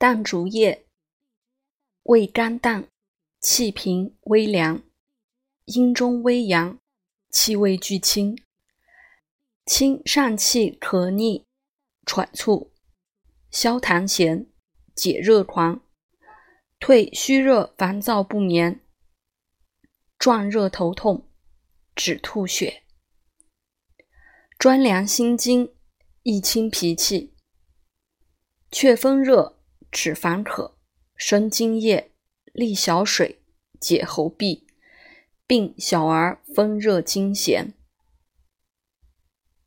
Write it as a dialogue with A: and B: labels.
A: 淡竹叶，味甘淡，气平微凉，阴中微阳，气味俱清，清上气可逆，喘促，消痰涎，解热狂，退虚热烦躁不眠，壮热头痛，止吐血，专凉心经，益清脾气，祛风热。使烦渴，生津液，利小水，解喉痹，病小儿风热惊痫。